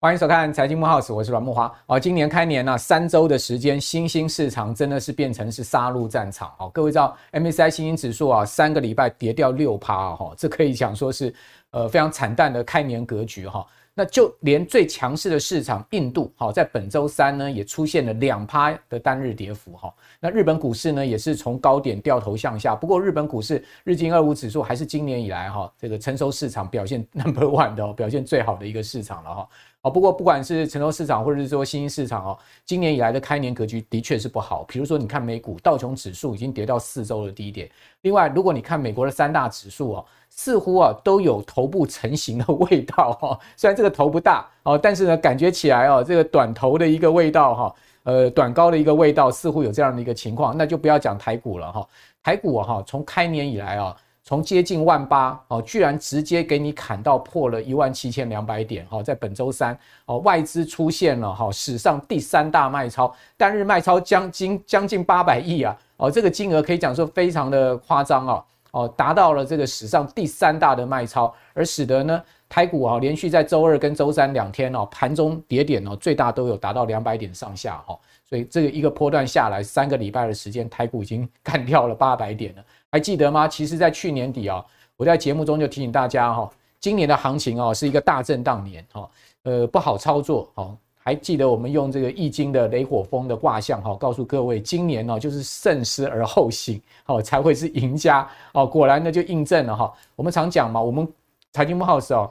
欢迎收看《财经木 house》，我是阮木华。哦，今年开年呢、三周的时间，新兴市场真的是变成是杀戮战场。哦，各位知道，MSCI 新兴指数啊，三个礼拜跌掉六趴，哈，这可以讲说是呃非常惨淡的开年格局，哈。那就连最强势的市场印度，好，在本周三呢，也出现了两趴的单日跌幅，哈。那日本股市呢，也是从高点掉头向下。不过，日本股市日经二五指数还是今年以来哈这个成熟市场表现 number one 的表现最好的一个市场了，哈。哦，不过不管是成熟市场或者是说新兴市场哦，今年以来的开年格局的确是不好。比如说，你看美股道琼指数已经跌到四周的低点。另外，如果你看美国的三大指数哦，似乎啊都有头部成型的味道哈。虽然这个头不大哦，但是呢，感觉起来哦，这个短头的一个味道哈，呃，短高的一个味道，似乎有这样的一个情况。那就不要讲台股了哈，台股哈，从开年以来啊。从接近万八哦，居然直接给你砍到破了一万七千两百点哈，在本周三哦，外资出现了哈史上第三大卖超，单日卖超将近将近八百亿啊哦，这个金额可以讲说非常的夸张啊哦，达到了这个史上第三大的卖超，而使得呢台股啊连续在周二跟周三两天哦盘中跌点哦最大都有达到两百点上下哈，所以这个一个波段下来三个礼拜的时间，台股已经 干掉了八百点了。还记得吗？其实，在去年底啊，我在节目中就提醒大家哈，今年的行情啊是一个大震荡年哈，呃，不好操作哈。还记得我们用这个易经的雷火风的卦象哈，告诉各位，今年呢就是慎思而后行哦，才会是赢家哦。果然呢就印证了哈。我们常讲嘛，我们财经木 house 哦，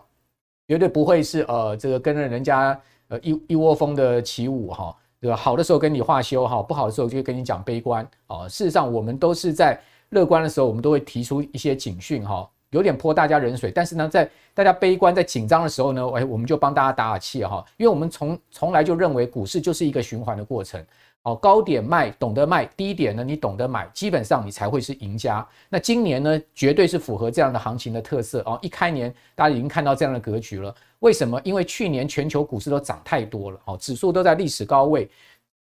绝对不会是呃这个跟着人家呃一一窝蜂的起舞哈，对吧？好的时候跟你话休哈，不好的时候就跟你讲悲观哦。事实上，我们都是在。乐观的时候，我们都会提出一些警讯，哈，有点泼大家冷水。但是呢，在大家悲观、在紧张的时候呢，哎，我们就帮大家打打气，哈，因为我们从从来就认为股市就是一个循环的过程，哦，高点卖，懂得卖；低点呢，你懂得买，基本上你才会是赢家。那今年呢，绝对是符合这样的行情的特色，哦，一开年大家已经看到这样的格局了。为什么？因为去年全球股市都涨太多了，哦，指数都在历史高位。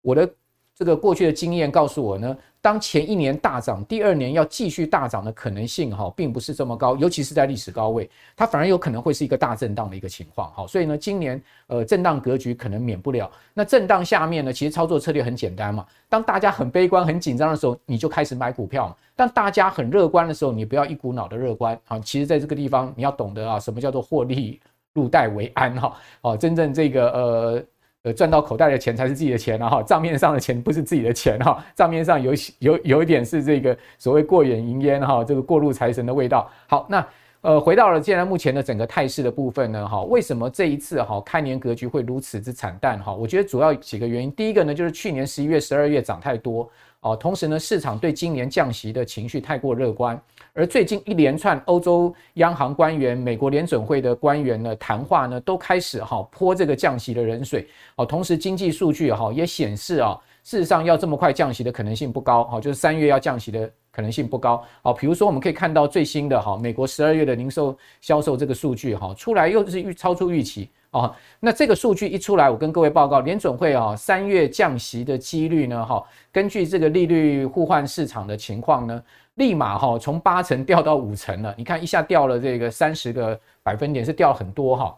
我的这个过去的经验告诉我呢。当前一年大涨，第二年要继续大涨的可能性哈，并不是这么高，尤其是在历史高位，它反而有可能会是一个大震荡的一个情况哈。所以呢，今年呃震荡格局可能免不了。那震荡下面呢，其实操作策略很简单嘛。当大家很悲观、很紧张的时候，你就开始买股票嘛。当大家很乐观的时候，你不要一股脑的乐观啊。其实在这个地方，你要懂得啊，什么叫做获利入袋为安哈。哦，真正这个呃。呃，赚到口袋的钱才是自己的钱啊！哈，账面上的钱不是自己的钱哈，账面上有有有一点是这个所谓过眼云烟哈，这个过路财神的味道。好，那呃，回到了现在目前的整个态势的部分呢，哈，为什么这一次哈开年格局会如此之惨淡哈？我觉得主要几个原因，第一个呢就是去年十一月、十二月涨太多哦，同时呢市场对今年降息的情绪太过乐观。而最近一连串欧洲央行官员、美国联准会的官员呢谈话呢，都开始哈泼这个降息的冷水哦。同时，经济数据哈也显示啊，事实上要这么快降息的可能性不高哈，就是三月要降息的可能性不高。好，比如说我们可以看到最新的哈美国十二月的零售销售这个数据哈出来又是预超出预期哦。那这个数据一出来，我跟各位报告，联准会啊三月降息的几率呢哈，根据这个利率互换市场的情况呢。立马哈从八成掉到五成了，你看一下掉了这个三十个百分点，是掉很多哈。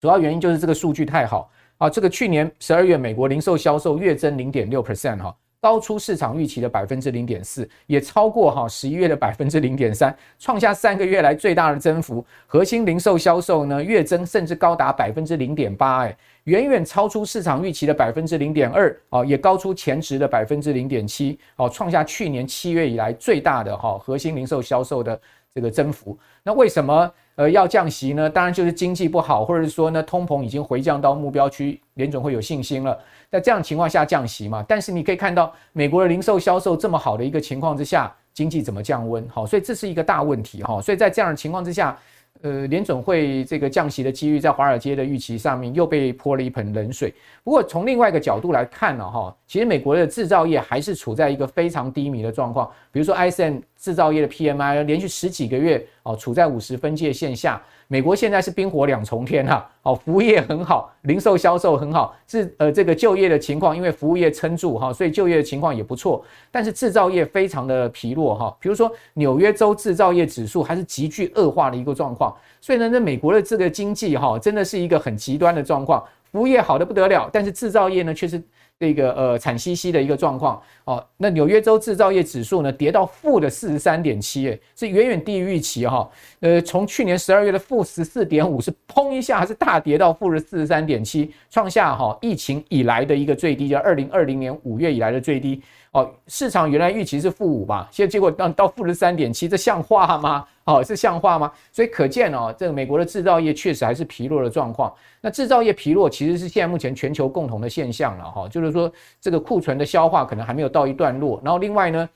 主要原因就是这个数据太好啊，这个去年十二月美国零售销售月增零点六 percent 哈，高出市场预期的百分之零点四，也超过哈十一月的百分之零点三，创下三个月来最大的增幅。核心零售销售呢月增甚至高达百分之零点八哎。远远超出市场预期的百分之零点二啊，也高出前值的百分之零点七哦，创下去年七月以来最大的哈核心零售销售的这个增幅。那为什么呃要降息呢？当然就是经济不好，或者是说呢通膨已经回降到目标区，联准会有信心了，在这样情况下降息嘛。但是你可以看到美国的零售销售这么好的一个情况之下，经济怎么降温？好，所以这是一个大问题哈。所以在这样的情况之下。呃，联总会这个降息的机遇，在华尔街的预期上面又被泼了一盆冷水。不过从另外一个角度来看呢，哈，其实美国的制造业还是处在一个非常低迷的状况。比如说，ISM 制造业的 PMI 连续十几个月哦处在五十分界线下。美国现在是冰火两重天哈，哦，服务业很好，零售销售很好，是呃这个就业的情况，因为服务业撑住哈，所以就业的情况也不错。但是制造业非常的疲弱哈，比如说纽约州制造业指数还是急剧恶化的一个状况。所以呢，那美国的这个经济哈，真的是一个很极端的状况，服务业好的不得了，但是制造业呢却是。这个呃惨兮兮的一个状况哦，那纽约州制造业指数呢跌到负的四十三点七，哎，是远远低于预期哈。呃，从去年十二月的负十四点五，是砰一下还是大跌到负的四十三点七，创下哈疫情以来的一个最低，就二零二零年五月以来的最低。哦，市场原来预期是负五吧，现在结果到到负十三点七，这像话吗？哦，是像话吗？所以可见哦，这个美国的制造业确实还是疲弱的状况。那制造业疲弱其实是现在目前全球共同的现象了哈，就是说这个库存的消化可能还没有到一段落。然后另外呢，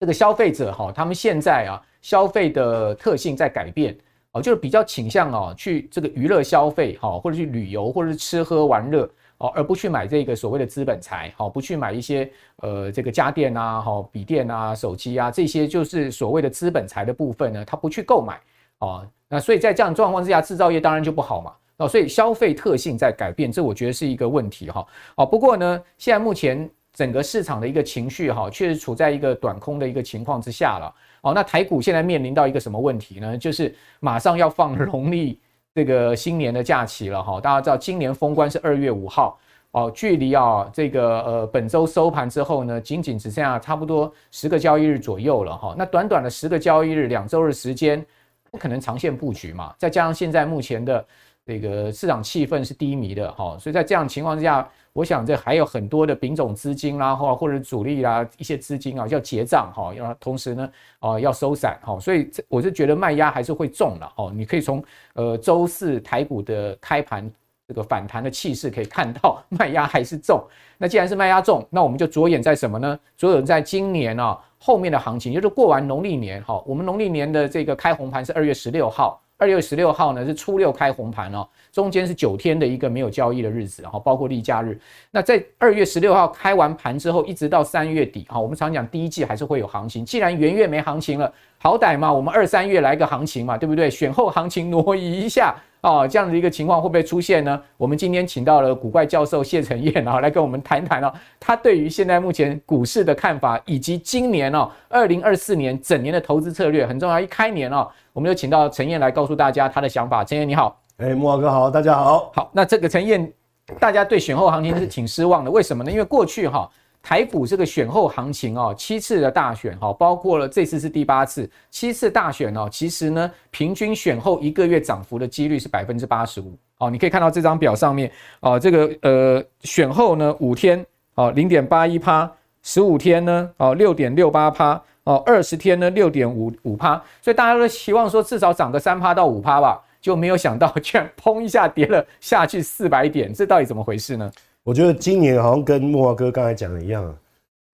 这个消费者哈，他们现在啊消费的特性在改变哦，就是比较倾向哦去这个娱乐消费哈，或者去旅游，或者是吃喝玩乐。哦，而不去买这个所谓的资本财，好，不去买一些呃这个家电啊，好，笔电啊，手机啊，这些就是所谓的资本财的部分呢，他不去购买，哦，那所以在这样状况之下，制造业当然就不好嘛，哦，所以消费特性在改变，这我觉得是一个问题哈，哦，不过呢，现在目前整个市场的一个情绪哈，确实处在一个短空的一个情况之下了，哦，那台股现在面临到一个什么问题呢？就是马上要放 农历。这个新年的假期了哈，大家知道今年封关是二月五号哦，距离啊这个呃本周收盘之后呢，仅仅只剩下差不多十个交易日左右了哈。那短短的十个交易日，两周的时间，不可能长线布局嘛。再加上现在目前的这个市场气氛是低迷的哈，所以在这样情况之下。我想这还有很多的丙种资金啦，或或者主力啦，一些资金啊要结账哈，要同时呢，哦要收散哈，所以这我是觉得卖压还是会重了哦。你可以从呃周四台股的开盘这个反弹的气势可以看到卖压还是重。那既然是卖压重，那我们就着眼在什么呢？着眼在今年啊后面的行情，就是过完农历年哈，我们农历年的这个开红盘是二月十六号。二月十六号呢是初六开红盘哦，中间是九天的一个没有交易的日子，然后包括例假日。那在二月十六号开完盘之后，一直到三月底，哈，我们常讲第一季还是会有行情。既然元月没行情了，好歹嘛，我们二三月来个行情嘛，对不对？选后行情挪移一下。哦，这样的一个情况会不会出现呢？我们今天请到了古怪教授谢承彦，然后来跟我们谈谈哦，他对于现在目前股市的看法，以及今年哦，二零二四年整年的投资策略很重要。一开年哦，我们就请到陈彦来告诉大家他的想法。陈彦你好，哎，木华哥好，大家好。好，那这个陈彦，大家对选后行情是挺失望的，为什么呢？因为过去哈。台股这个选后行情哦，七次的大选哈，包括了这次是第八次，七次大选哦，其实呢，平均选后一个月涨幅的几率是百分之八十五哦。你可以看到这张表上面哦，这个呃选后呢五天哦零点八一趴，十五天呢哦六点六八趴哦，二十天呢六点五五趴，所以大家都希望说至少涨个三趴到五趴吧，就没有想到居然 砰一下跌了下去四百点，这到底怎么回事呢？我觉得今年好像跟木华哥刚才讲的一样，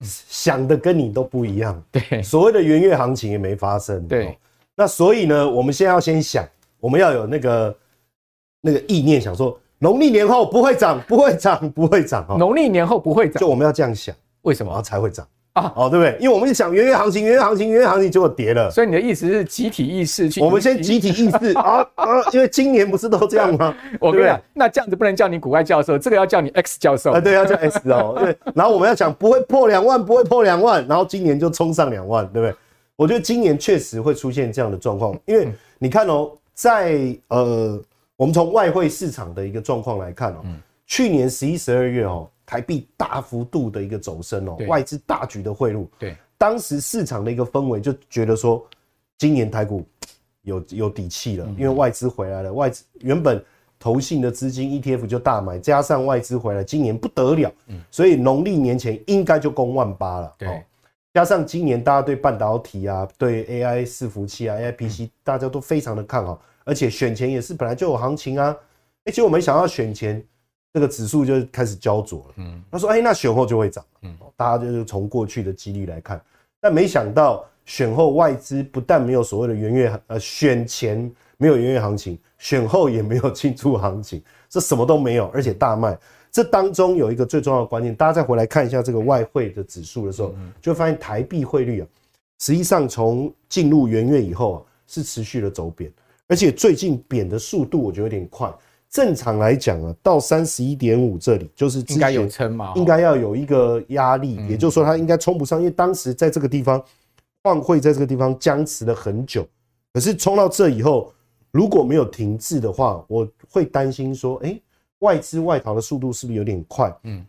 想的跟你都不一样。对，所谓的元月行情也没发生。对，那所以呢，我们现在要先想，我们要有那个那个意念，想说农历年后不会涨，不会涨，不会涨。农历年后不会涨，就我们要这样想，为什么？才会涨。哦，对不对？因为我们就想元月行情，元月行情，元月行情，结果跌了。所以你的意思是集体意识去？我们先集体意识 啊啊！因为今年不是都这样吗？我跟你讲，那这样子不能叫你古怪教授，这个要叫你 X 教授。啊，对，要叫 X 哦。对，然后我们要讲不会破两万，不会破两万，然后今年就冲上两万，对不对？我觉得今年确实会出现这样的状况，因为你看哦，在呃，我们从外汇市场的一个状况来看哦，去年十一、十二月哦。台币大幅度的一个走升哦，外资大举的汇入，对，当时市场的一个氛围就觉得说，今年台股有有底气了，因为外资回来了，外资原本投信的资金 ETF 就大买，加上外资回来，今年不得了，所以农历年前应该就攻万八了，对，加上今年大家对半导体啊，对 AI 伺服器啊，AI PC 大家都非常的看好，而且选前也是本来就有行情啊，哎，结果没想到选前。这个指数就开始焦灼了。嗯，他说：“哎，那选后就会涨。”嗯，大家就是从过去的几率来看，但没想到选后外资不但没有所谓的元月呃选前没有元月行情，选后也没有进出行情，这什么都没有，而且大卖。这当中有一个最重要的关键，大家再回来看一下这个外汇的指数的时候，就会发现台币汇率啊，实际上从进入元月以后啊，是持续的走贬，而且最近贬的速度我觉得有点快。正常来讲啊，到三十一点五这里就是应该有撑嘛，应该要有一个压力，也就是说它应该冲不上，因为当时在这个地方换汇在这个地方僵持了很久，可是冲到这以后，如果没有停滞的话，我会担心说，哎，外资外逃的速度是不是有点快？嗯，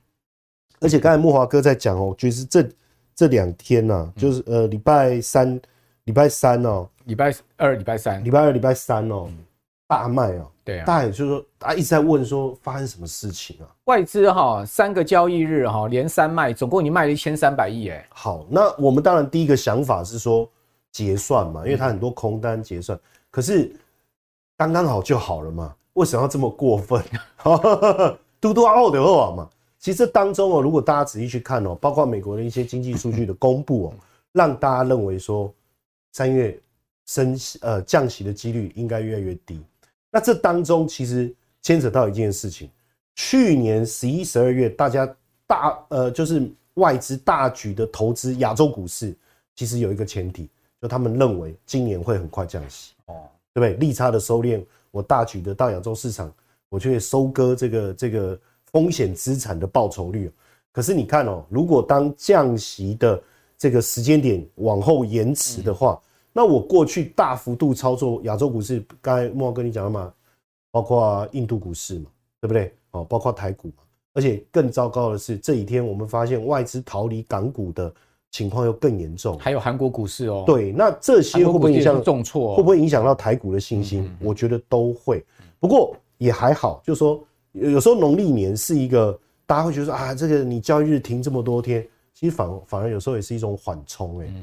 而且刚才慕驊哥在讲哦，就是这这两天呐，就是呃礼拜三、礼拜三哦，礼拜二、礼拜三、礼拜二、礼拜三哦。大卖哦，对啊，大家也就是说，大家一直在问说发生什么事情啊？外资哈三个交易日哈连三卖，总共你卖了一千三百亿哎。好，那我们当然第一个想法是说结算嘛，因为它很多空单结算，可是刚刚好就好了嘛，为什么要这么过分？嘟嘟奥的话嘛，其实这当中哦，如果大家仔细去看哦，包括美国的一些经济数据的公布哦，让大家认为说三月升呃降息的几率应该越来越低。那这当中其实牵扯到一件事情，去年十一、十二月，大家大呃就是外资大举的投资亚洲股市，其实有一个前提，就他们认为今年会很快降息，哦，对不对？利差的收敛，我大举的到亚洲市场，我就会收割这个这个风险资产的报酬率。可是你看哦，如果当降息的这个时间点往后延迟的话，那我过去大幅度操作亚洲股市，刚才慕驊跟你讲了嘛，包括印度股市嘛，对不对？哦，包括台股嘛，而且更糟糕的是，这几天我们发现外资逃离港股的情况又更严重，还有韩国股市哦。对，那这些会不会影响重挫？会不会影响到台股的信心？我觉得都会。不过也还好，就是说有时候农历年是一个大家会觉得说啊，这个你交易日停这么多天，其实反反而有时候也是一种缓冲哎。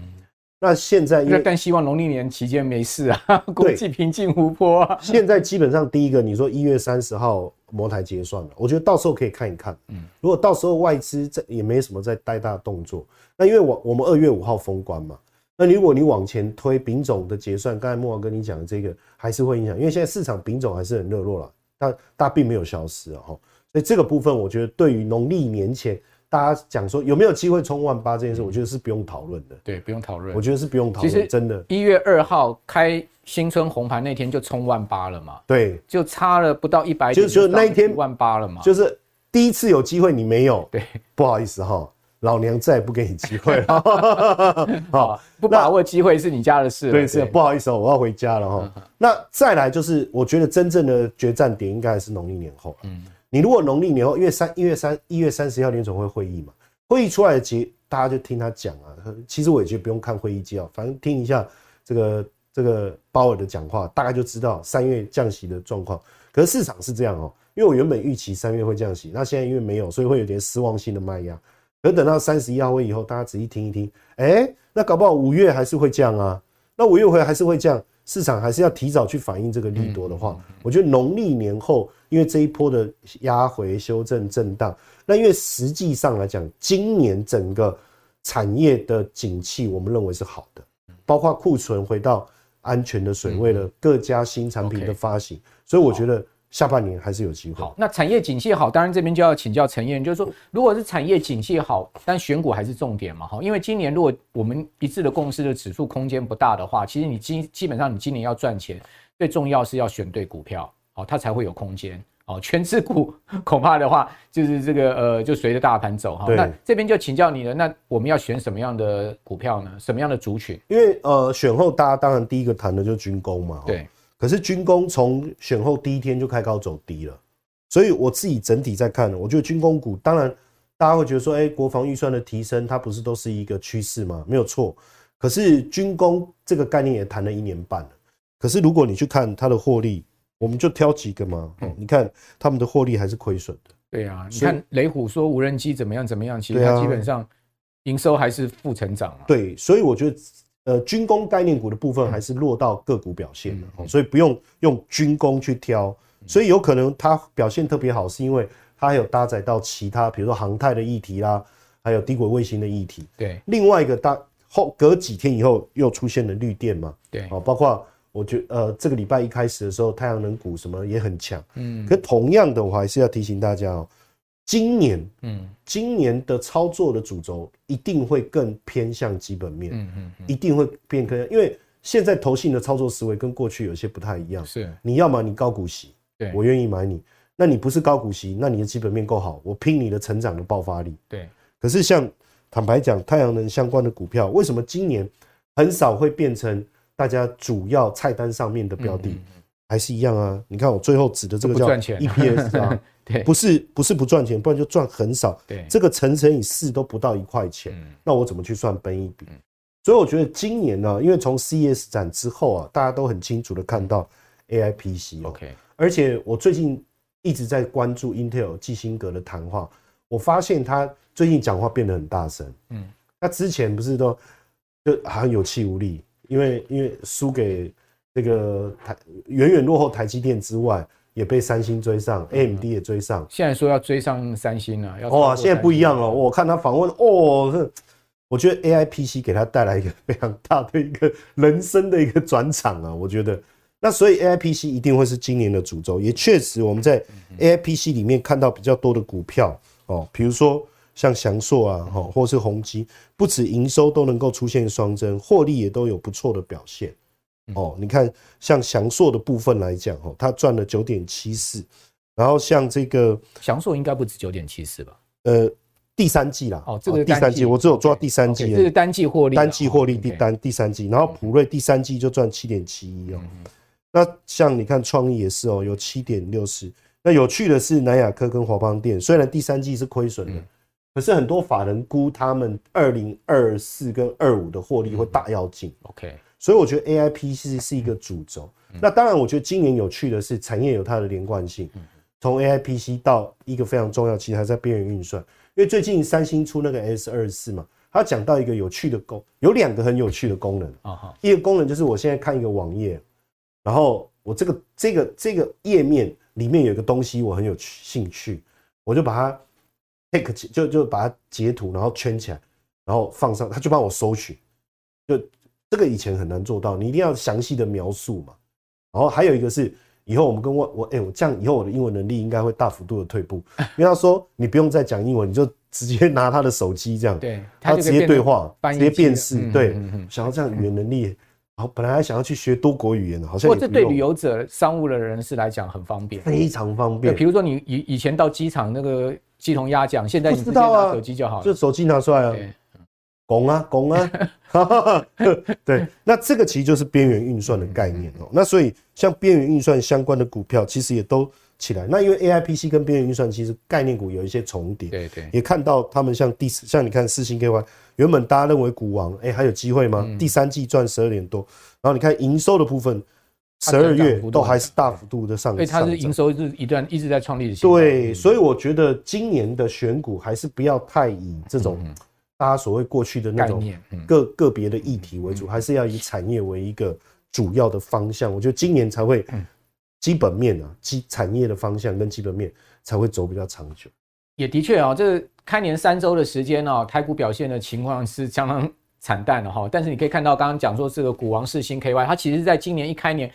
那现在因为但希望农历年期间没事啊，国际平静无波啊。现在基本上第一个，你说一月三十号摩台结算了，我觉得到时候可以看一看。嗯，如果到时候外资在也没什么在带大动作，那因为我我们二月五号封关嘛，那如果你往前推丙种的结算，刚才慕驊跟你讲的这个还是会影响，因为现在市场丙种还是很热络了，但大并没有消失啊哈。所以这个部分我觉得对于农历年前。大家讲说有没有机会冲万八这件事，我觉得是不用讨论的。对，不用讨论。我觉得是不用讨论。其实真的，一月二号开新春红盘那天就冲万八了嘛。对，就差了不到一百点，就那一天万八了嘛。就是第一次有机会你没有，对，不好意思哈，老娘再也不给你机会了。好，不把握机会是你家的事。对，是不好意思哦，我要回家了哈。那再来就是，我觉得真正的决战点应该还是农历年后。嗯。你如果农历年后，因为三一月三一月三十号联总会会议嘛，会议出来的结，大家就听他讲啊。其实我也觉得不用看会议纪要，反正听一下这个这个鲍尔的讲话，大概就知道三月降息的状况。可是市场是这样哦，因为我原本预期三月会降息，那现在因为没有，所以会有点失望性的卖压。可等到三十一号会以后，大家仔细听一听，哎，那搞不好五月还是会降啊。那五月回还是会降。市场还是要提早去反映这个利多的话，我觉得农历年后，因为这一波的压回、修正、震荡，那因为实际上来讲，今年整个产业的景气，我们认为是好的，包括库存回到安全的水位了，各家新产品的发行，所以我觉得。下半年还是有机会。好，那产业景气好，当然这边就要请教陈彦，就是说，如果是产业景气好，但选股还是重点嘛，哈，因为今年如果我们一致的共识的指数空间不大的话，其实你基基本上你今年要赚钱，最重要是要选对股票，好，它才会有空间，好，权值股恐怕的话就是这个呃，就随着大盘走哈。那这边就请教你了，那我们要选什么样的股票呢？什么样的族群？因为呃，选后大家当然第一个谈的就是军工嘛，对。可是军工从选后第一天就开高走低了，所以我自己整体在看，我觉得军工股当然大家会觉得说，哎，国防预算的提升，它不是都是一个趋势吗？没有错。可是军工这个概念也谈了一年半了。可是如果你去看它的获利，我们就挑几个嘛，你看他们的获利还是亏损的。对啊，你看雷虎说无人机怎么样怎么样，其实它基本上营收还是负成长。对，所以我觉得。呃，军工概念股的部分还是落到个股表现的，所以不用用军工去挑，所以有可能它表现特别好，是因为它还有搭载到其他，比如说航太的议题啦，还有低轨卫星的议题。对，另外一个大后隔几天以后又出现了绿电嘛，对，包括我觉得呃这个礼拜一开始的时候，太阳能股什么也很强，嗯，可同样的我还是要提醒大家哦，今年，嗯，今年的操作的主轴一定会更偏向基本面，嗯嗯，一定会变更，因为现在投信的操作思维跟过去有些不太一样。是，你要么你高股息，对，我愿意买你；那你不是高股息，那你的基本面够好，我拼你的成长的爆发力。对。可是像坦白讲，太阳能相关的股票，为什么今年很少会变成大家主要菜单上面的标的？还是一样啊？你看我最后指的这个叫 EPS 啊。对，不是不是不赚钱，不然就赚很少。对，这个乘乘以四都不到一块钱，嗯，那我怎么去算本一比？嗯，所以我觉得今年呢，因为从 CES 展之后啊，大家都很清楚的看到 AIPC，喔。OK，而且我最近一直在关注 Intel 基辛格的谈话，我发现他最近讲话变得很大声。嗯，他之前不是都就好像有气无力，因为因为输给这个台远远落后台积电之外。也被三星追上，AMD 也追上。现在说要追上三星了，要哇！现在不一样了。我看他访问，哦，我觉得 AIPC 给他带来一个非常大的一个人生的一个转场啊。我觉得，那所以 AIPC 一定会是今年的主轴。也确实，我们在 AIPC 里面看到比较多的股票哦，比如说像祥硕啊，哈，或是宏基，不止营收都能够出现双增，获利也都有不错的表现。哦，你看，像祥硕的部分来讲，哦，它赚了九点七四，然后像这个祥硕应该不止九点七四吧？呃，第三季啦，哦，这个第三季我只有做到第三季，这是单季获利，单季获利第单第三季，然后普瑞第三季就赚七点七一哦。那像你看创意也是哦，有七点六四。那有趣的是南亚科跟华邦电，虽然第三季是亏损的，可是很多法人估他们二零二四跟二五的获利会大要进。OK。所以我觉得 AIPC 是一个主轴。那当然，我觉得今年有趣的是产业有它的连贯性。从 AIPC 到一个非常重要，其实还在边缘运算。因为最近三星出那个 S 二十四嘛，它讲到一个有趣的功，有两个很有趣的功能啊。一个功能就是我现在看一个网页，然后我这个这个这个页面里面有一个东西我很有兴趣，我就把它 take 就就把它截图，然后圈起来，然后放上，他就帮我搜取，就。这个以前很难做到，你一定要详细的描述嘛。然后还有一个是，以后我们跟我我哎，我这样以后我的英文能力应该会大幅度的退步，因为他说你不用再讲英文，你就直接拿他的手机这样，对，他直接对话，直接辨识，对，想要这样语言能力，然后本来还想要去学多国语言的，好像不过这对旅游者、商务的人士来讲很方便，非常方便。比如说你以以前到机场那个鸡同鸭讲，现在你直接拿手机就好了，就手机拿出来啊。拱啊拱啊，对，那这个其实就是边缘运算的概念哦。那所以像边缘运算相关的股票，其实也都起来。那因为 AIPC 跟边缘运算其实概念股有一些重叠，对对，也看到他们像第像你看四星 KY，原本大家认为股王，哎，还有机会吗？第三季赚十二点多，然后你看营收的部分，十二月都还是大幅度的上涨，所以它是营收是一段一直在创立的。对，所以我觉得今年的选股还是不要太以这种。大家所谓过去的那种个个别的议题为主，还是要以产业为一个主要的方向。我觉得今年才会基本面啊，基产业的方向跟基本面才会走比较长久。也的确啊，这个开年三周的时间啊，台股表现的情况是相当惨淡了哈。但是你可以看到，刚刚讲说这个股王世芯 KY，它其实在今年一开年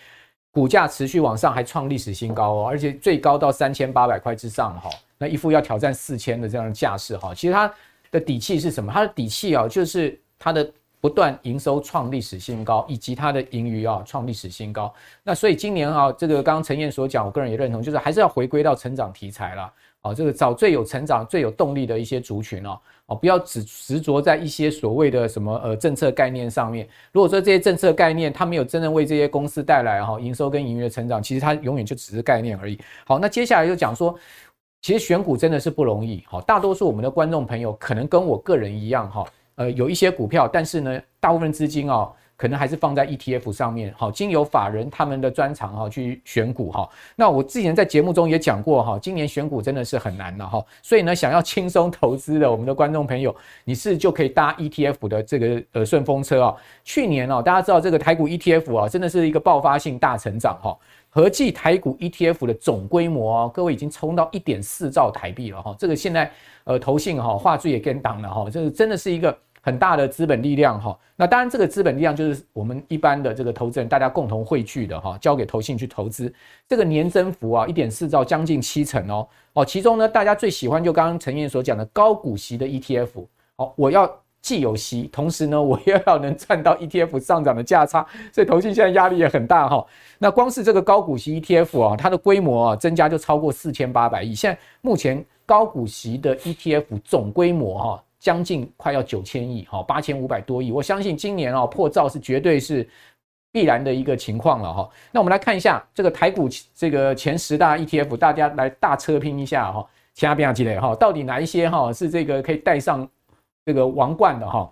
股价持续往上，还创历史新高哦，而且最高到三千八百块之上哈。那一副要挑战四千的这样的架势哈，其实它。的底气是什么？它的底气啊，就是它的不断营收创历史新高，以及它的盈余啊创历史新高。那所以今年啊，这个刚刚陈彦所讲，我个人也认同，就是还是要回归到成长题材了啊。这个找最有成长、最有动力的一些族群哦，哦，不要只执着在一些所谓的什么呃政策概念上面。如果说这些政策概念它没有真正为这些公司带来哈营收跟盈余的成长，其实它永远就只是概念而已。好，那接下来就讲说。其实选股真的是不容易，哈，大多数我们的观众朋友可能跟我个人一样，哈，呃，有一些股票，但是呢，大部分资金哦，可能还是放在 ETF 上面，好，经由法人他们的专长哈去选股，哈。那我之前在节目中也讲过，哈，今年选股真的是很难了，哈。所以呢，想要轻松投资的我们的观众朋友，你是就可以搭 ETF 的这个呃顺风车啊。去年哦，大家知道这个台股 ETF 啊，真的是一个爆发性大成长，哈。合计台股 ETF 的总规模哦，各位已经冲到一点四兆台币了哈，这个现在呃投信哈话术也跟档了哈，这个真的是一个很大的资本力量哈。那当然，这个资本力量就是我们一般的这个投资人大家共同汇聚的哈，交给投信去投资。这个年增幅啊，一点四兆，将近七成哦。哦，其中呢，大家最喜欢就刚刚陈燕所讲的高股息的 ETF。好，我要既有息，同时呢，我又要能赚到 ETF 上涨的价差，所以投信现在压力也很大哈。那光是这个高股息 ETF 啊，它的规模啊增加就超过四千八百亿。现在目前高股息的 ETF 总规模哈。将近快要九千亿，哈，八千五百多亿。我相信今年哦破兆是绝对是必然的一个情况了哈。那我们来看一下这个台股这个前十大 ETF，大家来大车拼一下哈，其他不要积累哈，到底哪一些哈是这个可以带上这个王冠的哈？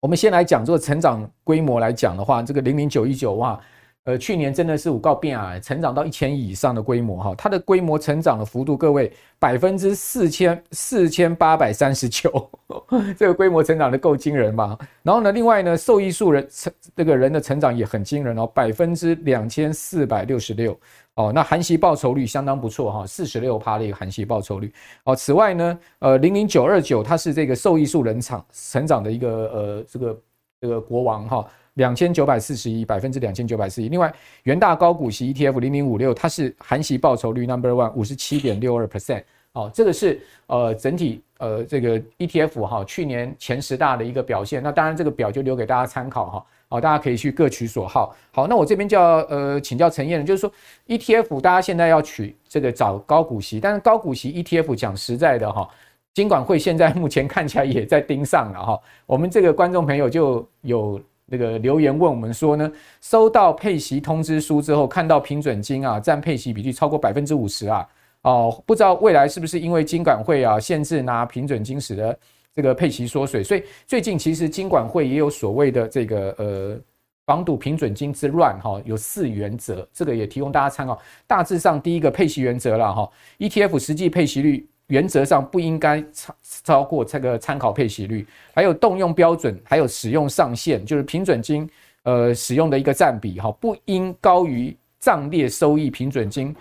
我们先来讲这个成长规模来讲的话，这个零零九一九哇。呃，去年真的是五告变啊，成长到一千亿以上的规模哈，它的规模成长的幅度，各位百分之四千四千八百三十九，这个规模成长的够惊人吧？然后呢，另外呢，受益数人成这个人的成长也很惊人哦，百分之两千四百六十六哦，那含息报酬率相当不错哈，四十六趴的一个含息报酬率哦。此外呢，呃，零零九二九它是这个受益数人长成长的一个呃这个这个国王哈。两千九百四十一，百分之两千九百四十一。另外，元大高股息 ETF 零零五六，它是含息报酬率 Number One，五十七点六二 percent。哦，这个是呃整体呃这个 ETF 哈，去年前十大的一个表现。那当然这个表就留给大家参考哈。好，大家可以去各取所好。好，那我这边就要呃请教陈燕，就是说 ETF 大家现在要取这个找高股息，但是高股息 ETF 讲实在的哈，金管会现在目前看起来也在盯上了哈。我们这个观众朋友就有。这个留言问我们说呢，收到配息通知书之后，看到平准金啊占配息比例超过百分之五十啊，哦，不知道未来是不是因为金管会啊限制拿平准金使得这个配息缩水，所以最近其实金管会也有所谓的这个呃防堵平准金之乱哈，有四原则，这个也提供大家参考。大致上第一个配息原则了哈，ETF 实际配息率。原则上不应该超超过这个参考配息率，还有动用标准，还有使用上限，就是平准金呃使用的一个占比哈，不应高于账列收益平准金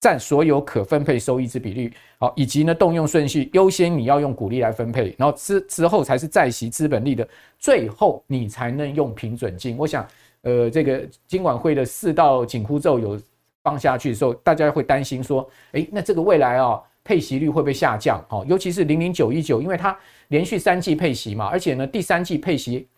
占所有可分配收益之比率，好，以及呢动用顺序优先你要用股利来分配，然后之之后才是债息资本利的，最后你才能用平准金。我想呃这个金管会的四道紧箍咒有放下去的时候，大家会担心说，诶，那这个未来啊。配息率会不会下降？哦，尤其是零零九一九，因为它连续三季配息嘛，而且呢，第三季配息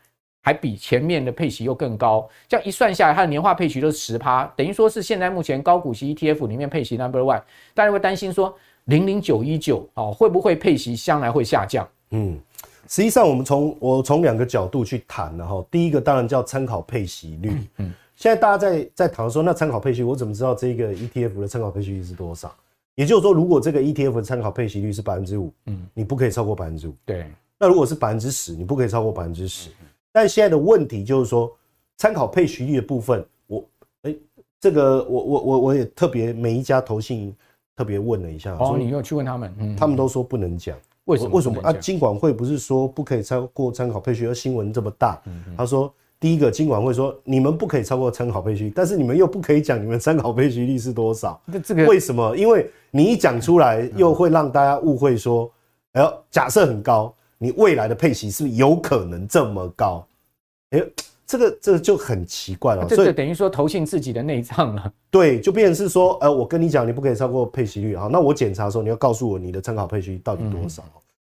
还比前面的配息又更高。这样一算下来，它的年化配息都是十趴，等于说是现在目前高股息 ETF 里面配息 Number One。大家会担心说零零九一九哦，会不会配息将来会下降？嗯，实际上我们从我从两个角度去谈了哈。第一个当然叫参考配息率。嗯，嗯，现在大家在在谈说，那参考配息，我怎么知道这个 ETF 的参考配息率是多少？也就是说，如果这个 ETF 的参考配息率是百分之五，嗯，你不可以超过百分之五。对，那如果是百分之十，你不可以超过百分之十。但现在的问题就是说，参考配息率的部分，我，哎、欸，这个我我我我也特别每一家投信特别问了一下。哦，你有去问他们？嗯，他们都说不能讲。为什么？为什么啊？金管会不是说不可以超过参考配息率？而新闻这么大，他说。第一个，金管会说你们不可以超过参考配息率，但是你们又不可以讲你们参考配息率是多少。这个为什么？因为你一讲出来，又会让大家误会说，哎呦，假设很高，你未来的配息是不是有可能这么高？哎，这个这个就很奇怪了。所以等于说投信自己的内账了。对，就变成是说，呃，我跟你讲，你不可以超过配息率啊。那我检查的时候，你要告诉我你的参考配息率到底多少。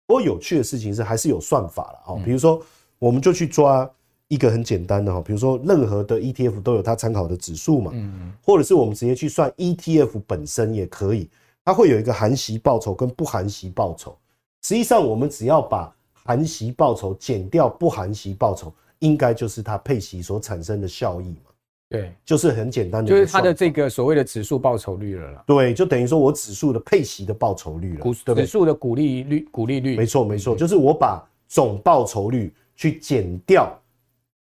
不过有趣的事情是，还是有算法了啊。比如说，我们就去抓。一个很简单的哈，比如说任何的 ETF 都有它参考的指数嘛，嗯，或者是我们直接去算 ETF 本身也可以，它会有一个含息报酬跟不含息报酬。实际上，我们只要把含息报酬减掉不含息报酬，应该就是它配息所产生的效益嘛。对，就是很简单的，就是它的这个所谓的指数报酬率了啦。对，就等于说我指数的配息的报酬率了，股指数的股利率，股利率，没错没错，就是我把总报酬率去减掉。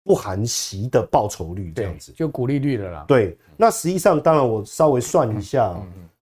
不含息的报酬率这样子，就股利率了啦。对，那实际上当然我稍微算一下，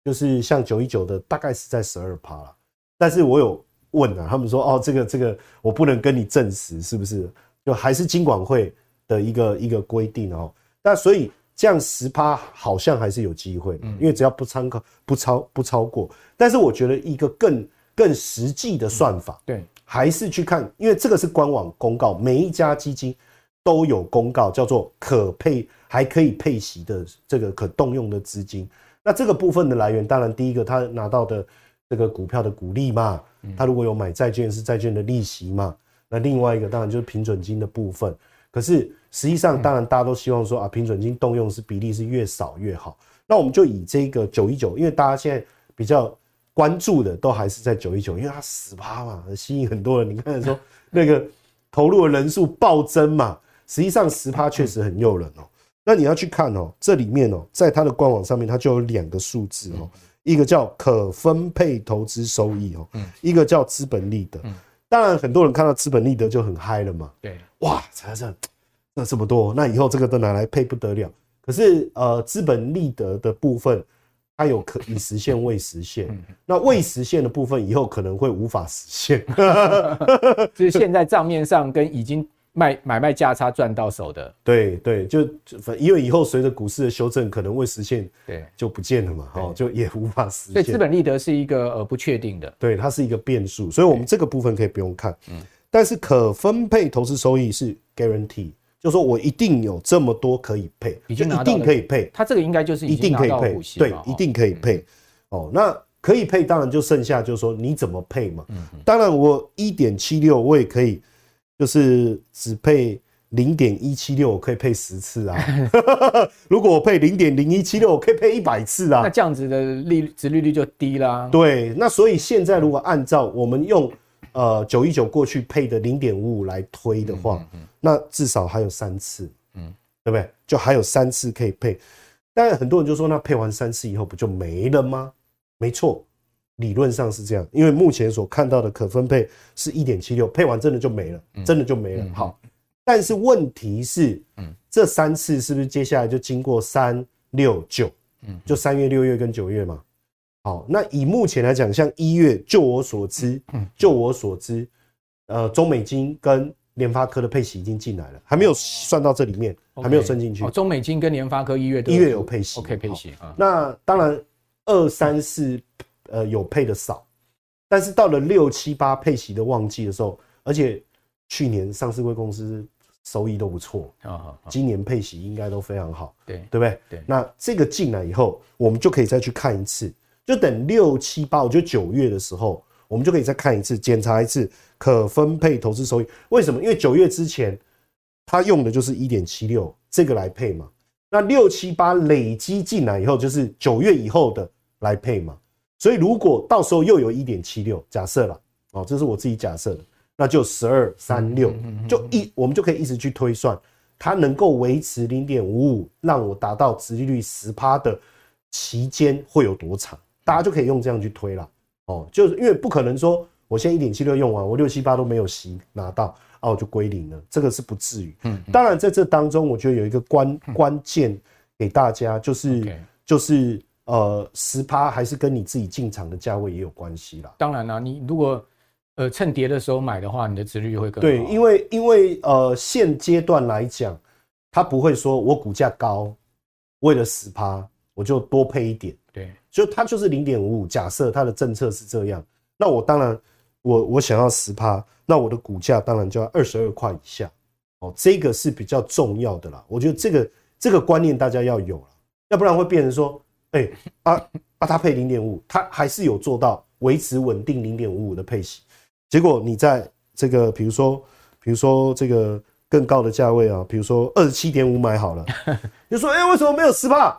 就是像九一九的大概是在十二趴了。但是我有问啊，他们说哦，这个这个我不能跟你证实是不是，就还是金管会的一个一个规定哦。那所以这样十趴好像还是有机会，因为只要不参考不超不超过。但是我觉得一个更更实际的算法，对，还是去看，因为这个是官网公告，每一家基金都有公告，叫做可配还可以配息的这个可动用的资金。那这个部分的来源，当然第一个他拿到的这个股票的股利嘛，他如果有买债券是债券的利息嘛。那另外一个当然就是平准金的部分。可是实际上，当然大家都希望说啊，平准金动用是比例是越少越好。那我们就以这个九一九，因为大家现在比较关注的都还是在九一九，因为它十趴嘛，吸引很多人。你看说那个投入的人数暴增嘛，实际上十趴确实很诱人哦。那你要去看哦，这里面哦，在它的官网上面，它就有两个数字哦，一个叫可分配投资收益哦，一个叫资本利得。当然，很多人看到资本利得就很嗨了嘛。对，哇，才这那这么多，那以后这个都拿来配不得了。可是呃，资本利得的部分，它有可以实现未实现，那未实现的部分以后可能会无法实现，就是现在账面上跟已经。卖买卖价差赚到手的，对对，就因为以后随着股市的修正，可能会实现，对，就不见了嘛，哦，就也无法实现。所以资本利得是一个呃不确定的，对，它是一个变数，所以我们这个部分可以不用看，嗯，但是可分配投资收益是 guarantee，就是说我一定有这么多可以配，已经一定可以配，它这个应该就是一定可以配，对，一定可以配，哦，那可以配，当然就剩下就是说你怎么配嘛，嗯，当然我一点七六我也可以。就是只配零点一七六，我可以配十次啊。如果我配零点零一七六，我可以配一百次啊。那这样子的利殖利率就低啦。对，那所以现在如果按照我们用呃九一九过去配的零点五五来推的话，那至少还有三次，嗯，对不对？就还有三次可以配。当然很多人就说，那配完三次以后不就没了吗？没错。理论上是这样，因为目前所看到的可分配是一点七六，配完真的就没了，真的就没了。好，但是问题是，嗯这三次是不是接下来就经过三六九，嗯就三月、六月跟九月嘛？好，那以目前来讲，像一月，就我所知，嗯就我所知，呃，中美金跟联发科的配息已经进来了，还没有算到这里面，还没有算进去。中美金跟联发科一月一月有配息，OK 配息啊。那当然二三四。呃，有配的少，但是到了六七八配息的旺季的时候，而且去年上市贵公司收益都不错啊，今年配息应该都非常好，对对不对？对，那这个进来以后，我们就可以再去看一次，就等六七八，我觉得九月的时候，我们就可以再看一次，检查一次可分配投资收益。为什么？因为九月之前他用的就是一点七六这个来配嘛，那六七八累积进来以后，就是九月以后的来配嘛。所以，如果到时候又有一点七六，假设了，哦，这是我自己假设的，那就十二三六，就一，我们就可以一直去推算，它能够维持零点五五，让我达到殖利率十趴的期间会有多长？大家就可以用这样去推了，哦，就是因为不可能说我现在一点七六用完，我六七八都没有息拿到，啊，我就归零了，这个是不至于。嗯，当然在这当中，我觉得有一个关关键给大家，就是就是。呃，十趴还是跟你自己进场的价位也有关系啦。当然啦，你如果呃趁跌的时候买的话，你的值率会更好。对，因为因为呃现阶段来讲，他不会说我股价高，为了十趴我就多配一点。对，就它就是零点五五。假设它的政策是这样，那我当然我我想要十趴，那我的股价当然就要二十二块以下。哦，这个是比较重要的啦。我觉得这个这个观念大家要有了，要不然会变成说。哎、啊啊！它配零点五，它还是有做到维持稳定零点五五的配息。结果你在这个，比如说，比如说这个更高的价位啊，比如说二十七点五买好了，你说哎、为什么没有十趴？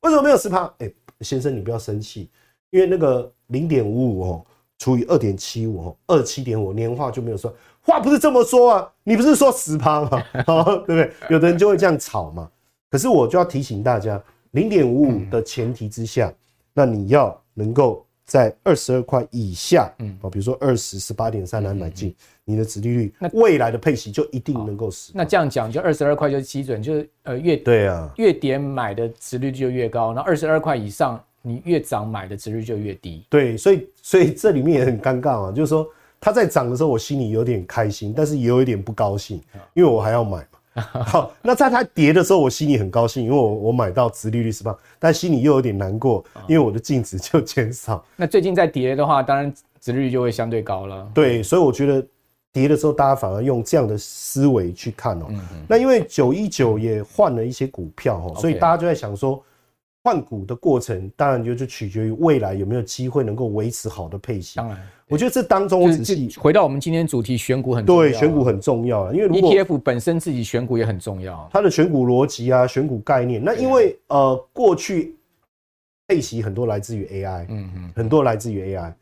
为什么没有十趴？哎，先生你不要生气，因为那个零点五五哦，除以二点七五哦，二十七点五年化就没有算。话不是这么说啊，你不是说十趴吗？对不对？有的人就会这样吵嘛。可是我就要提醒大家。零点五五的前提之下，那你要能够在二十二块以下，嗯，比如说二十十八点三来买进，你的殖利率，那未来的配息就一定能够使。那这样讲，就二十二块就是基准，就是呃越对啊，越点买的殖利率就越高，那二十二块以上，你越涨买的殖利率就越低。对，所以所以这里面也很尴尬啊，就是说它在涨的时候，我心里有点开心，但是也有一点不高兴，因为我还要买。好，那在它跌的时候，我心里很高兴，因为我我买到殖利率是吧？但心里又有点难过，因为我的净值就减少。那最近在跌的话，当然殖利率就会相对高了。对，所以我觉得跌的时候，大家反而用这样的思维去看哦、喔。那因为九一九也换了一些股票哦，所以大家就在想说。换股的过程，当然就就取决于未来有没有机会能够维持好的配息。当然，我觉得这当中我仔细回到我们今天主题，选股很重要。对，选股很重要啊，因为 ETF 本身自己选股也很重要。它的选股逻辑啊，选股概念，那因为呃过去配息很多来自于 AI，嗯嗯，很多来自于 AI，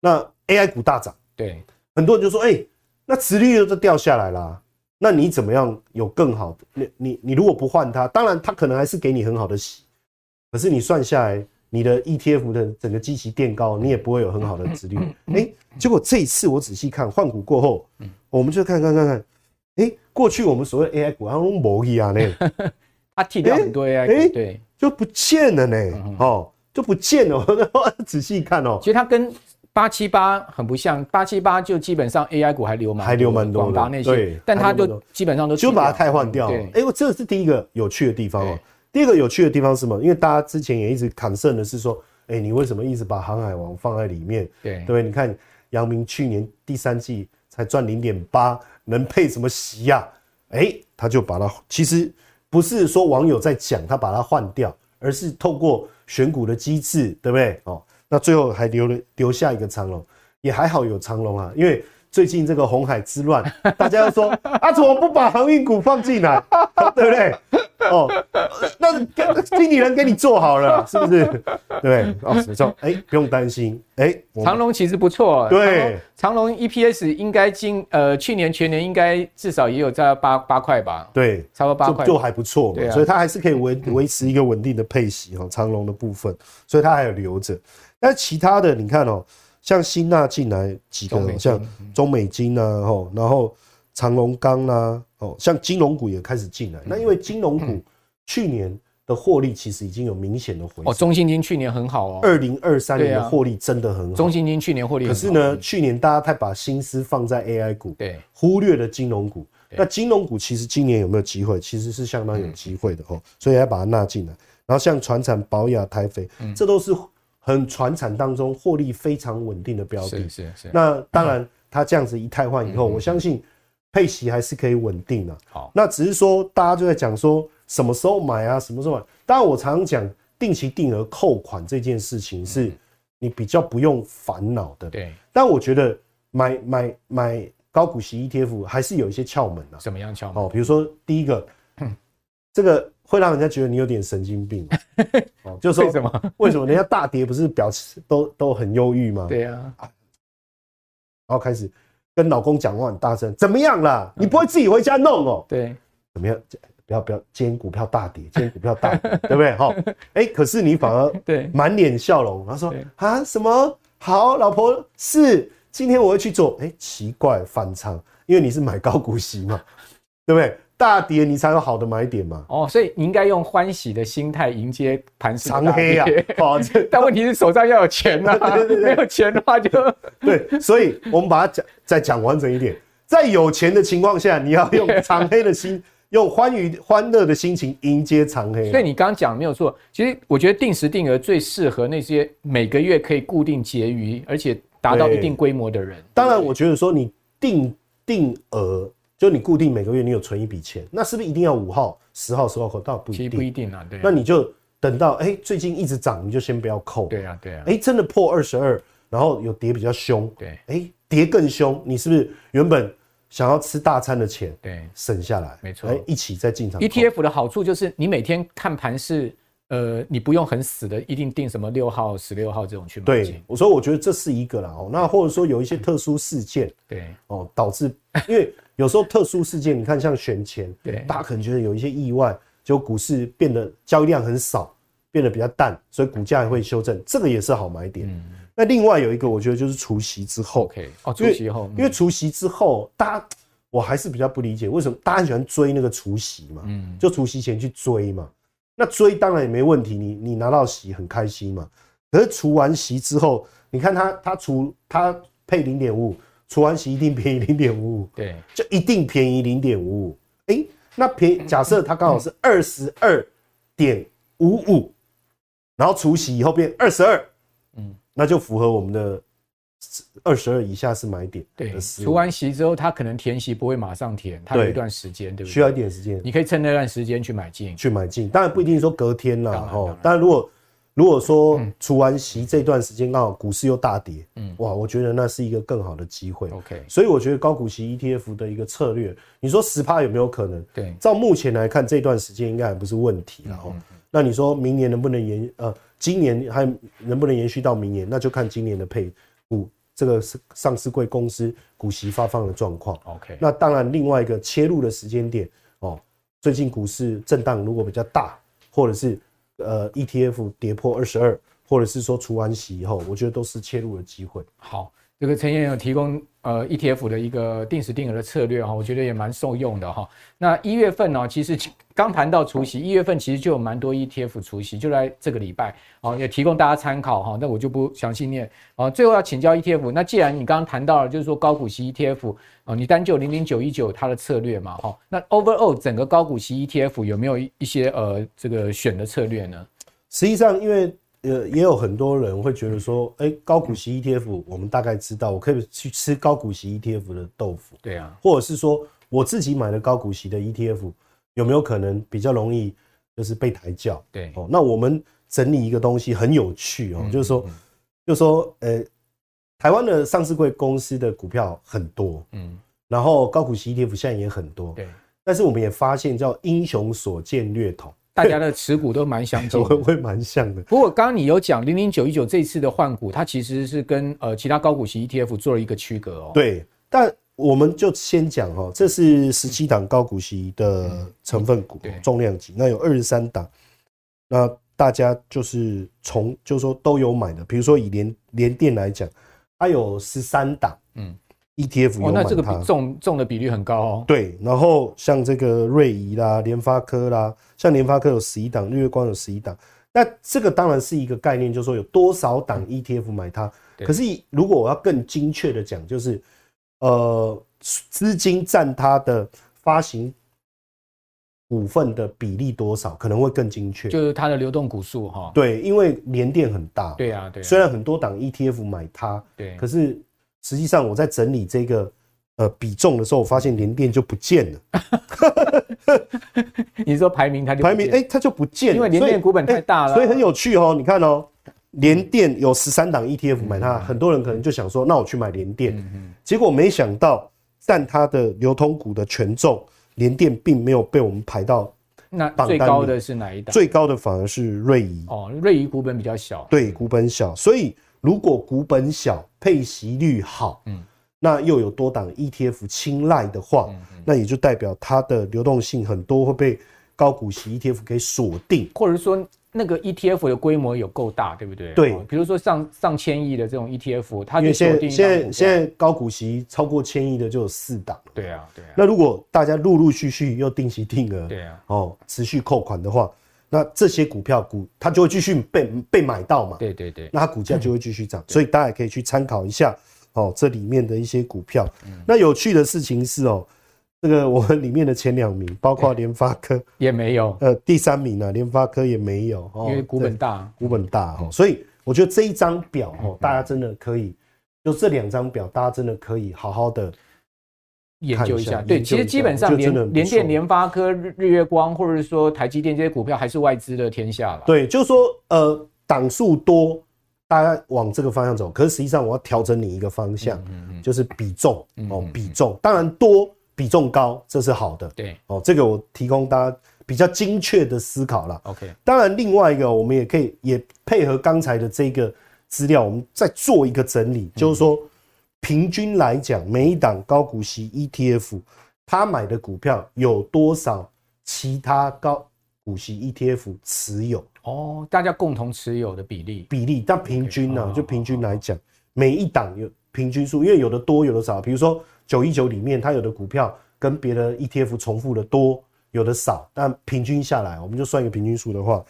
那 AI 股大涨，对，很多人就说，哎，那殖利率都掉下来啦，那你怎么样有更好的？你你你如果不换它，当然它可能还是给你很好的息。可是你算下来，你的 ETF 的整个基期垫高，你也不会有很好的殖利率。哎、欸，结果这一次我仔细看换股过后，我们就看看看看，哎、欸，过去我们所谓 AI 股，它都没一样呢，它替掉很多 AI 股，欸、对，就不见了呢，哦，就不见了。我仔细看哦，其实它跟八七八很不像，八七八就基本上 AI 股还留蛮还留蛮多的那些，对，但它就基本上都就把它汰换掉了。哎，我这是第一个有趣的地方哦。第二个有趣的地方是什么？因为大家之前也一直 concern 的是说，哎，你为什么一直把航海王放在里面？对对，你看杨明去年第三季才赚零点八，能配什么席呀？哎，他就把它，其实不是说网友在讲他把它换掉，而是透过选股的机制，对不对？哦，那最后还留了留下一个长龙，也还好有长龙啊，因为最近这个红海之乱，大家又说 啊，怎么不把航运股放进来，对不对？哦，那经理人给你做好了，是不是？对，哦，没错，哎，不用担心，哎，长隆其实不错，对，长隆 EPS 应该今呃去年全年应该至少也有在八八块吧？对，差不多八块，就还不错嘛，所以它还是可以维维持一个稳定的配息哈，长隆的部分，所以它还有留着。但其他的你看哦，像新纳进来几个，像中美金啊，吼，然后长隆钢啦。哦，像金融股也开始进来，那因为金融股去年的获利其实已经有明显的回升。哦，中信金去年很好哦，二零二三年的获利真的很好。中信金去年获利，可是呢，去年大家太把心思放在 AI 股，对，忽略了金融股。那金融股其实今年有没有机会？其实是相当有机会的哦，所以要把它纳进来。然后像传产、保雅、台肥，这都是很传产当中获利非常稳定的标的。是是是。那当然，它这样子一汰换以后，我相信。配息还是可以稳定的。好，那只是说大家就在讲说什么时候买啊，什么时候买？当然我常常讲定期定额扣款这件事情是你比较不用烦恼的。对，但我觉得买买买高股息 ETF 还是有一些窍门的。什么样窍门？哦，比如说第一个，这个会让人家觉得你有点神经病。哦，就是说为什么？为什么人家大跌不是表示都都很忧郁吗？对呀。然后开始。跟老公讲话很大声，怎么样啦？你不会自己回家弄哦？对，怎么样？不要不要，今天股票大跌，今天股票大跌，对不对？哈，哎，可是你反而 对满脸笑容，他说啊什么好，老婆是今天我会去做，哎，奇怪反常，因为你是买高股息嘛，对不对？大跌你才有好的买点嘛。哦，所以你应该用欢喜的心态迎接盘势长黑啊。哦，但问题是手上要有钱呐、啊，没有钱的话就对。所以我们把它讲再讲完整一点，在有钱的情况下，你要用长黑的心，用欢愉欢乐的心情迎接长黑。所以你刚刚讲没有错，其实我觉得定时定额最适合那些每个月可以固定结余，而且达到一定规模的人。当然，我觉得说你定定额。就你固定每个月你有存一笔钱，那是不是一定要五号、十号、十号扣？倒不一定，不一定啊。对，那你就等到哎、欸，最近一直涨，你就先不要扣。对啊，对啊。哎、欸，真的破二十二，然后有跌比较凶。对，哎、欸，跌更凶，你是不是原本想要吃大餐的钱？对，省下来，没错。哎，一起再进场。ETF 的好处就是你每天看盘是。呃，你不用很死的，一定定什么六号、十六号这种去买。对，我说我觉得这是一个啦哦。那或者说有一些特殊事件，对哦，导致因为有时候特殊事件，你看像选前，对，大家可能觉得有一些意外，就股市变得交易量很少，变得比较淡，所以股价也会修正，这个也是好买点。那另外有一个，我觉得就是除夕之后，OK 哦，除息后，因为除夕之后，大家我还是比较不理解为什么大家很喜欢追那个除夕嘛，嗯，就除夕前去追嘛。那追当然也没问题，你你拿到席很开心嘛。可是除完席之后，你看他他除他配零点五五，除完息一定便宜零点五五，对，就一定便宜零点五五。哎，那便宜假设它刚好是二十二点五五，然后除息以后变二十二，嗯，那就符合我们的二十二以下是买点。对，除完息之后，它可能填息不会马上填，它有一段时间，对不对？需要一点时间。你可以趁那段时间去买进，去买进。当然不一定说隔天啦，哈。当然如果如果说除完息这段时间刚好股市又大跌，嗯，哇，我觉得那是一个更好的机会。OK，所以我觉得高股息 ETF 的一个策略，你说十趴有没有可能？对，照目前来看，这段时间应该还不是问题了哈。那你说明年能不能延？呃，今年还能不能延续到明年？那就看今年的配股这个是上市贵公司股息发放的状况。OK，那当然另外一个切入的时间点哦，最近股市震荡如果比较大，或者是。呃，ETF 跌破二十二，或者是说除完息以后，我觉得都是切入的机会。好，这个陈燕有提供呃 ETF 的一个定时定额的策略哈，我觉得也蛮受用的哈。那一月份呢，其实刚谈到除夕，一月份其实就有蛮多 ETF 除夕，就在这个礼拜啊，也提供大家参考哈。那我就不详细念啊。最后要请教 ETF，那既然你刚刚谈到了，就是说高股息 ETF 啊，你单就零零九一九它的策略嘛哈。那 Overall 整个高股息 ETF 有没有一些呃这个选的策略呢？实际上，因为呃也有很多人会觉得说，哎，高股息 ETF 我们大概知道，我可以去吃高股息 ETF 的豆腐，对啊，或者是说我自己买的高股息的 ETF。有没有可能比较容易就是被抬轿？对哦，那我们整理一个东西很有趣哦，就是说，就是说，呃，台湾的上市贵公司的股票很多，嗯，然后高股息 ETF 现在也很多，对，但是我们也发现叫英雄所见略同，大家的持股都蛮相近，会会蛮像的。不过刚刚你有讲零零九一九这次的换股，它其实是跟呃其他高股息 ETF 做了一个区隔哦，对，但。我们就先讲哈，这是十七档高股息的成分股，重量级，那有二十三档，那大家就是从就是说都有买的，比如说以联联电来讲，它有十三档，嗯，ETF 有买它，那这个比重重的比率很高哦。对，然后像这个瑞仪啦、联发科啦，像联发科有十一档，日月光有十一档，那这个当然是一个概念，就是说有多少档 ETF 买它。可是如果我要更精确的讲，就是。呃，资金占它的发行股份的比例多少，可能会更精确。就是它的流动股数哈。对，因为联电很大。对啊，对。虽然很多档 ETF 买它，对，可是实际上我在整理这个呃比重的时候，我发现联电就不见了。你说排名它就排名哎，它就不见了，因为联电股本太大了，所以很有趣哦。你看哦。联电有十三档 ETF 买它，很多人可能就想说，那我去买联电，结果没想到但它的流通股的权重，联电并没有被我们排到那最高的是哪一档？最高的反而是瑞仪哦，瑞仪股本比较小，对，股本小，所以如果股本小，配息率好，嗯，那又有多档 ETF 青睐的话，那也就代表它的流动性很多会被高股息 ETF 给锁定，或者说。那个 ETF 的规模有够大，对不对？对，比如说上上千亿的这种 ETF，它因为现在现在现在高股息超过千亿的就有四档。对啊，对啊。那如果大家陆陆续续又定期定额，对啊，哦，持续扣款的话，那这些股票股它就会继续被被买到嘛。对对对。那它股价就会继续涨，所以大家也可以去参考一下哦，这里面的一些股票。那有趣的事情是哦。这个我们里面的前两名，包括 联发科。也没有，呃，第三名呢，联发科也没有，因为股本大，股本大哈，所以我觉得这一张表哦，大家真的可以，就这两张表，大家真的可以好好的研究一下。对，其实基本上联联电、联发科、日日月光，或者是说台积电这些股票，还是外资的天下了。对，就是说呃，档数多，大家往这个方向走。可是实际上，我要调整你一个方向，嗯嗯就是比重哦，比重当然多。比重高，这是好的。对哦，这个我提供大家比较精确的思考了。OK，当然另外一个，我们也可以也配合刚才的这个资料，我们再做一个整理，就是说平均来讲，每一档高股息 ETF，他买的股票有多少其他高股息 ETF 持有？哦，大家共同持有的比例比例，但平均呢，就平均来讲，每一档有平均数，因为有的多，有的少，比如说。九一九里面，它有的股票跟别的 ETF 重复的多，有的少，但平均下来，我们就算一个平均数的话，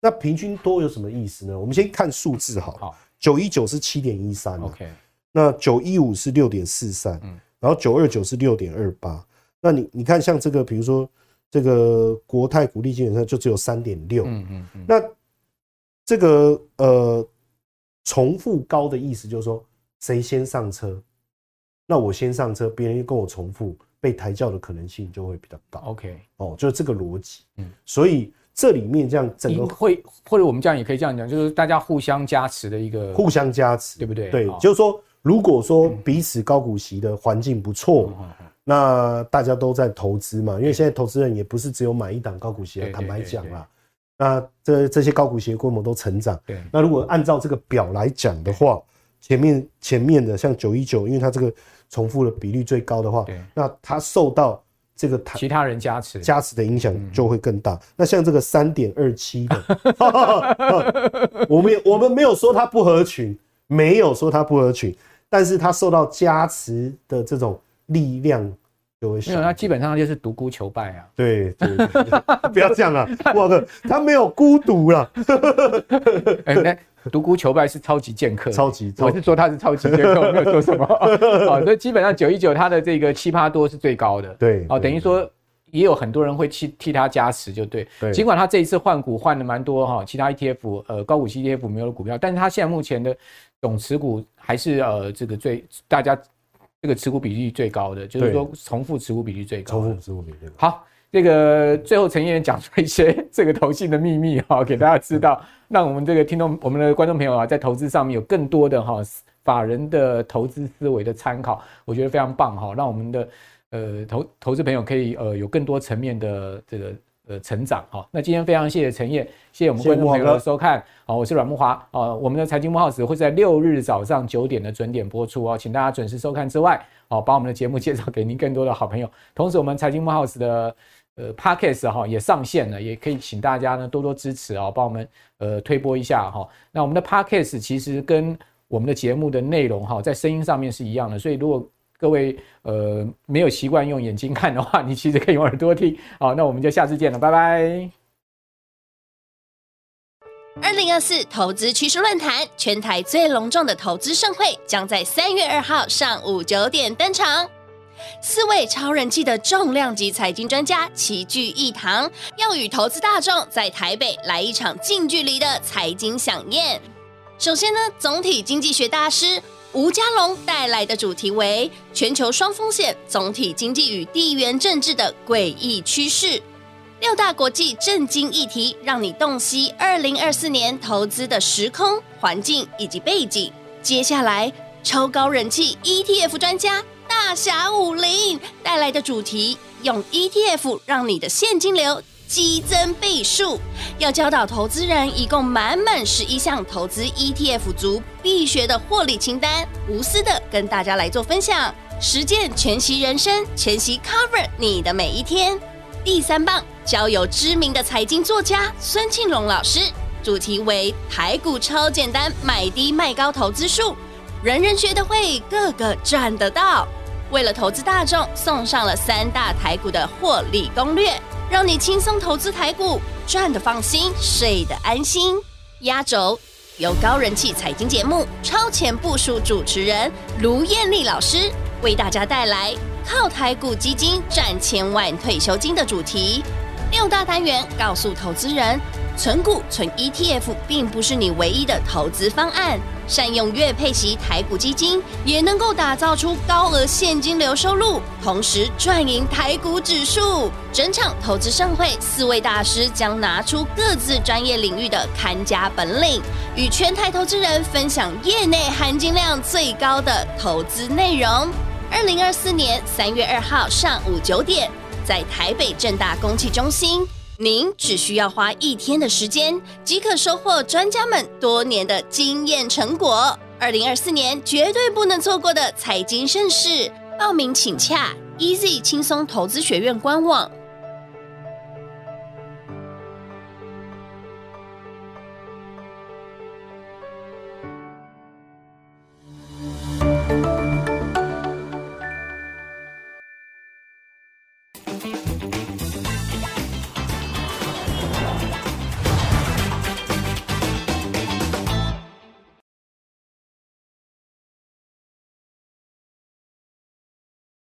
那平均多有什么意思呢？我们先看数字好，好，九一九是七点一三，OK，那九一五是六点四三，嗯，然后九二九是六点二八，那你你看像这个，比如说这个国泰股利基本上就只有三点六，嗯嗯嗯，那这个呃重复高的意思就是说。谁先上车，那我先上车，别人又跟我重复，被抬轿的可能性就会比较高。OK，哦，就是这个逻辑。嗯，所以这里面这样整个会，或者我们这样也可以这样讲，就是大家互相加持的一个，互相加持，对不对？对，就是说，如果说彼此高股息的环境不错，那大家都在投资嘛，因为现在投资人也不是只有买一档高股息，坦白讲啦。那这这些高股息规模都成长，对。那如果按照这个表来讲的话，前面前面的像九一九，因为它这个重复的比率最高的话，对。那它受到这个其他人加持加持的影响就会更大。那像这个三点二七的，我们我们没有说它不合群，没有说它不合群，但是它受到加持的这种力量。没有，他基本上就是独孤求败啊。对对，对，不要这样啊！我靠，他没有孤独了。哎，那独孤求败是超级剑客，超级，我是说他是超级剑客，我没有说什么。好，所以基本上九一九他的这个七趴多是最高的。对，哦，等于说也有很多人会替替他加持，就对。对。尽管他这一次换股换的蛮多哈，其他 ETF 呃高股息 ETF 没有股票，但是他现在目前的总持股还是呃这个最大家。这个持股比例最高的，就是说重复持股比例最高。重复持股比例。好，这个最后陈燕讲出一些这个投信的秘密哈，给大家知道，让我们这个听众、我们的观众朋友啊，在投资上面有更多的哈法人的投资思维的参考，我觉得非常棒哈，让我们的呃投投资朋友可以呃有更多层面的这个。呃，成长哈。那今天非常谢谢陈燕，谢谢我们观众朋友的收看。好，我是阮木华啊。我们的财经木 House 会在六日早上九点的准点播出哦，请大家准时收看之外，好，把我们的节目介绍给您更多的好朋友。同时，我们财经木 House 的呃 Podcast 哈也上线了，也可以请大家呢多多支持啊，帮我们呃推播一下哈。那我们的 Podcast 其实跟我们的节目的内容哈，在声音上面是一样的，所以如果各位呃没有习惯用眼睛看的话，你其实可以用耳朵听。好，那我们就下次见了，拜拜。二零二四投资趋势论坛，全台最隆重的投资盛会，将在三月二号上午九点登场。四位超人气的重量级财经专家齐聚一堂，要与投资大众在台北来一场近距离的财经饗宴。首先呢，总体经济学大师。吴家龙带来的主题为“全球双风险：总体经济与地缘政治的诡异趋势”，六大国际震惊议题，让你洞悉二零二四年投资的时空环境以及背景。接下来，超高人气 ETF 专家大侠武林带来的主题，用 ETF 让你的现金流。激增倍数，要教导投资人一共满满十一项投资 ETF 族必学的获利清单，无私的跟大家来做分享，实践全息人生，全息 cover 你的每一天。第三棒，交由知名的财经作家孙庆龙老师，主题为台股超简单买低卖高投资术，人人学得会，个个赚得到。为了投资大众，送上了三大台股的获利攻略。让你轻松投资台股，赚得放心，睡得安心。压轴由高人气财经节目《超前部署》主持人卢艳丽老师为大家带来“靠台股基金赚千万退休金”的主题。六大单元告诉投资人，存股、存 ETF 并不是你唯一的投资方案。善用月配息台股基金，也能够打造出高额现金流收入，同时赚赢台股指数。整场投资盛会，四位大师将拿出各自专业领域的看家本领，与全台投资人分享业内含金量最高的投资内容。二零二四年三月二号上午九点，在台北正大公企中心。您只需要花一天的时间，即可收获专家们多年的经验成果。二零二四年绝对不能错过的财经盛事，报名请洽 Easy 轻松投资学院官网。